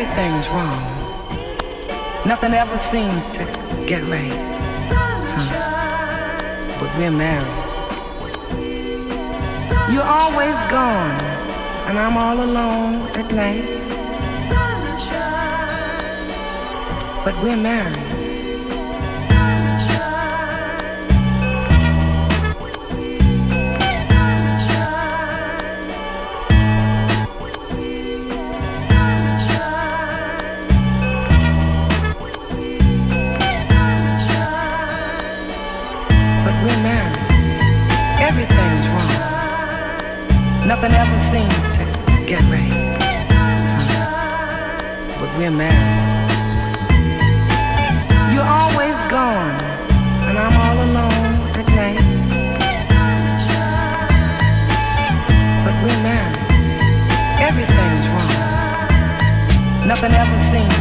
everything's wrong. Nothing ever seems to get right. Huh. But we're married. You're always gone, and I'm all alone at night. But we're married. Nothing ever seems to get right. But we're married. You're always gone, and I'm all alone at night. But we're married. Everything's wrong. Nothing ever seems.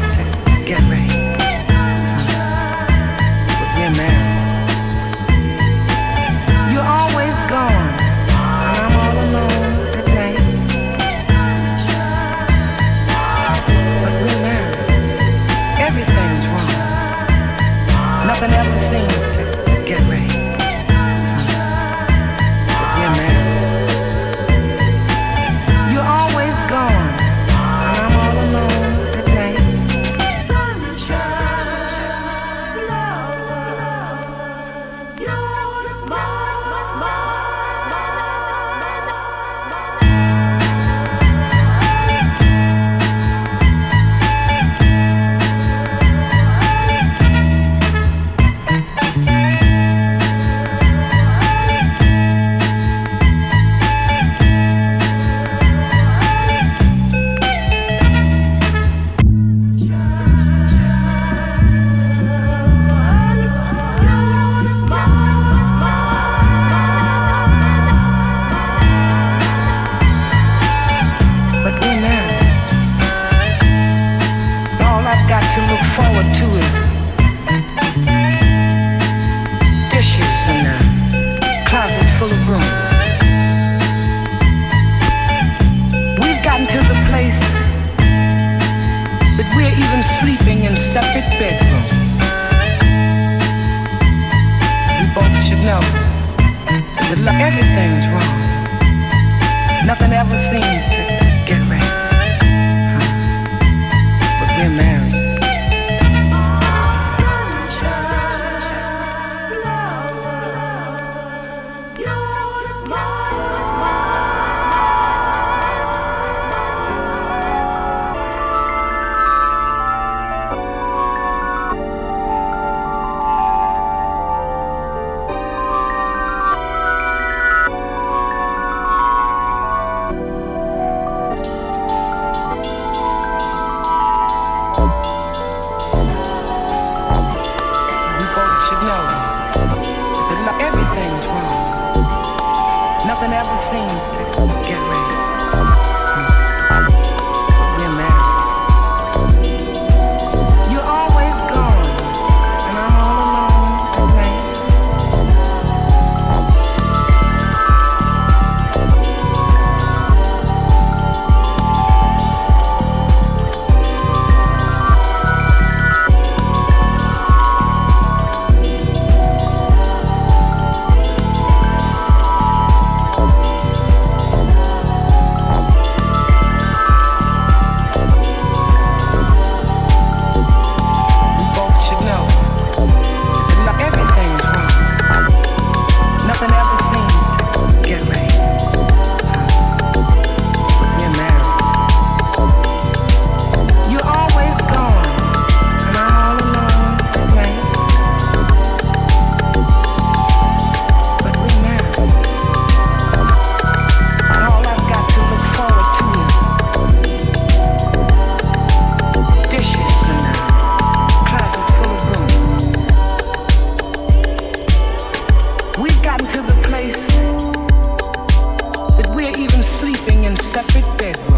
sleeping in separate beds.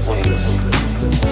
Condition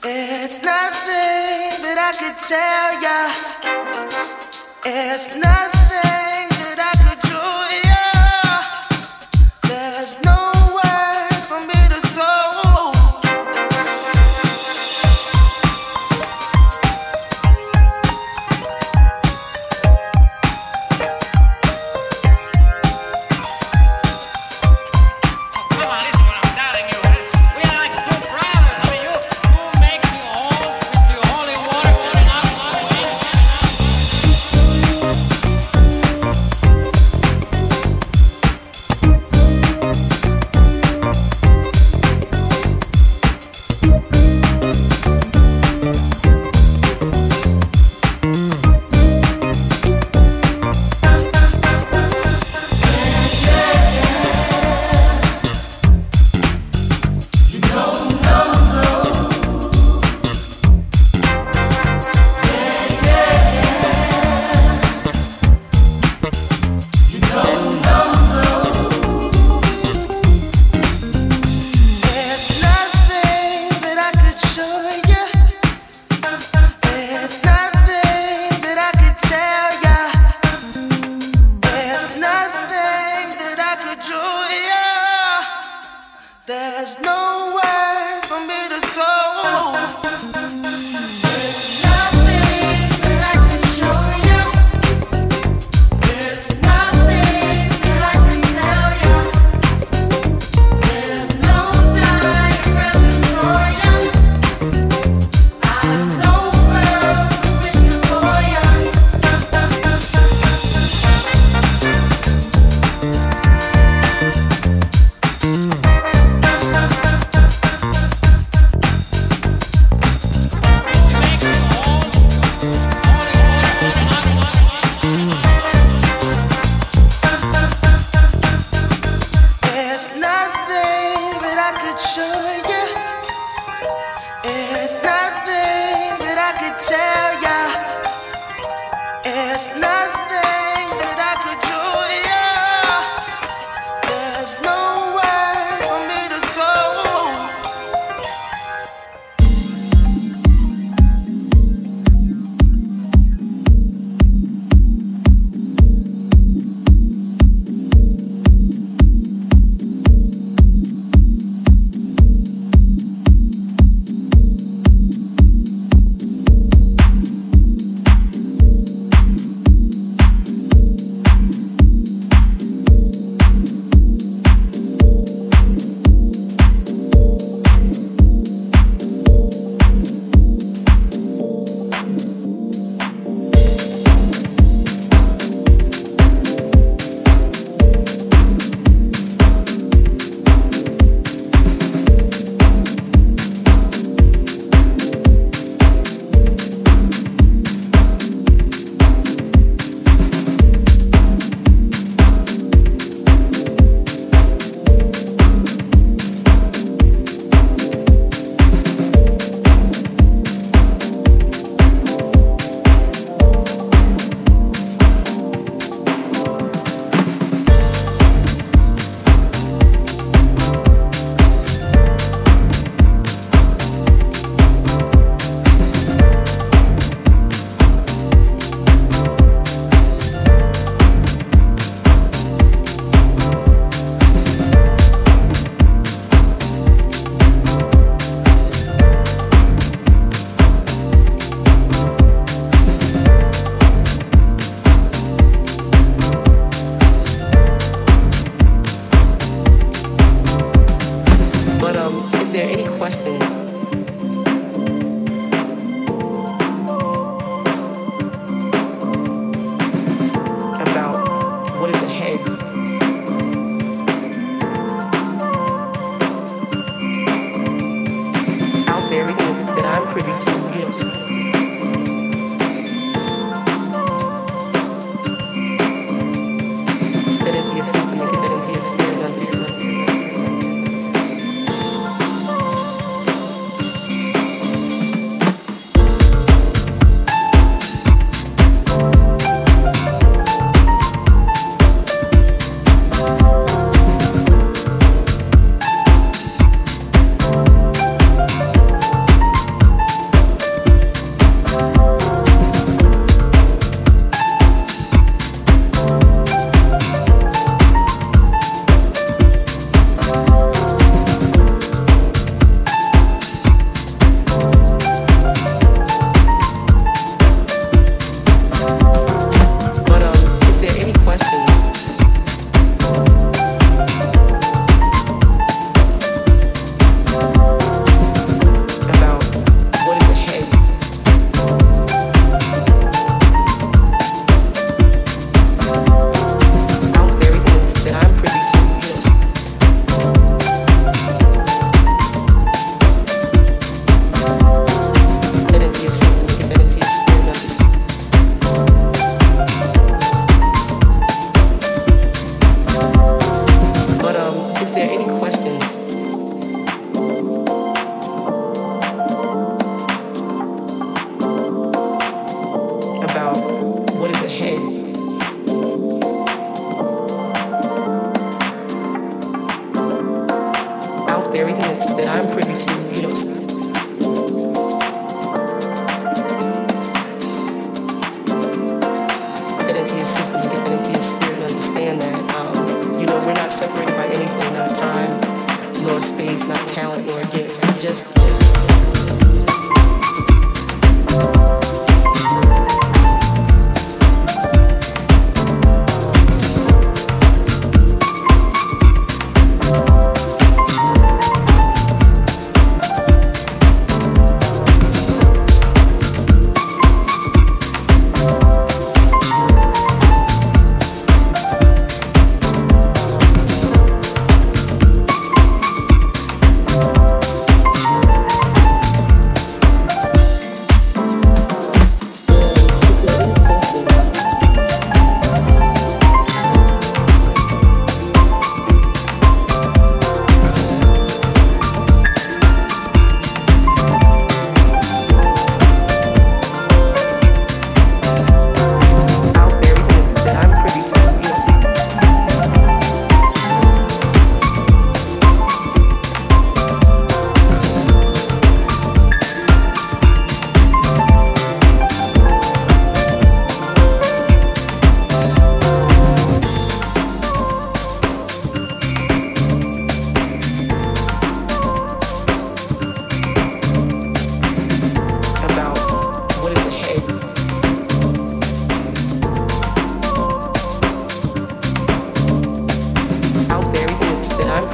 There's nothing that I could tell ya. It's nothing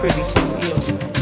privy to, you.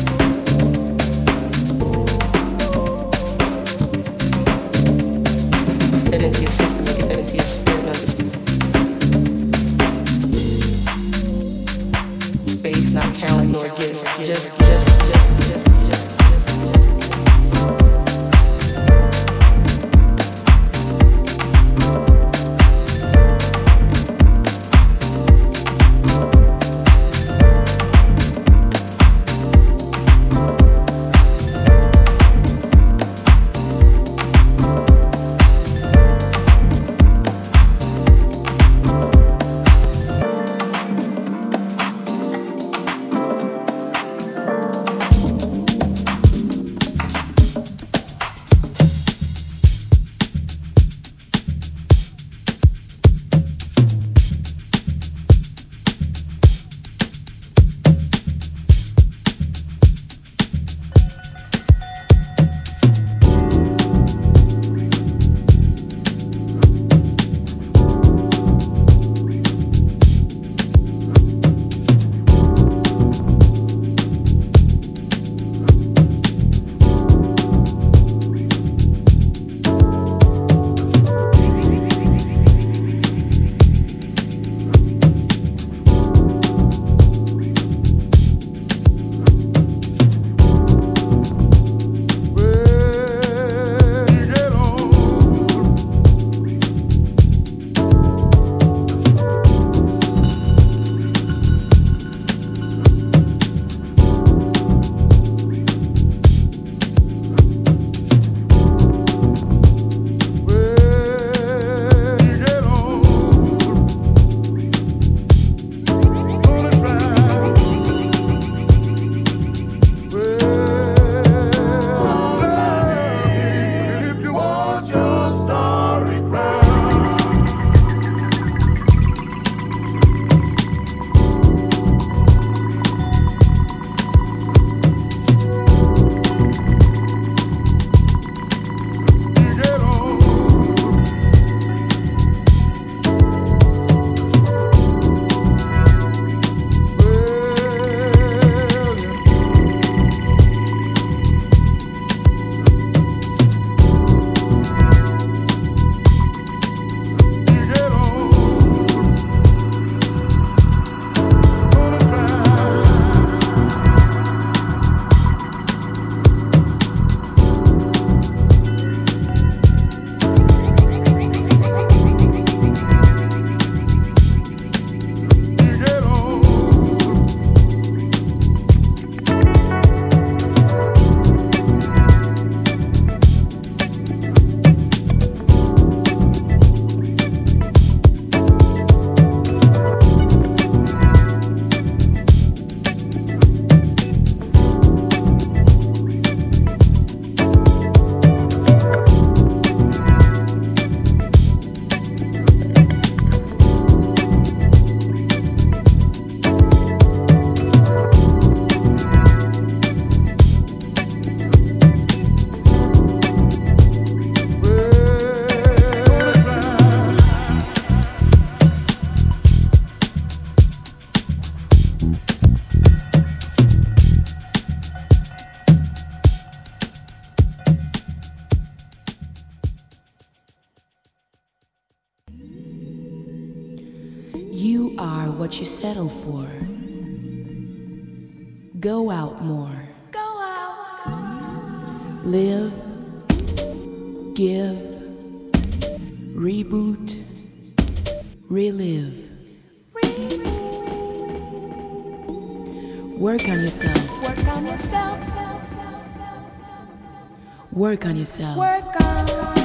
Work on yourself. Work on.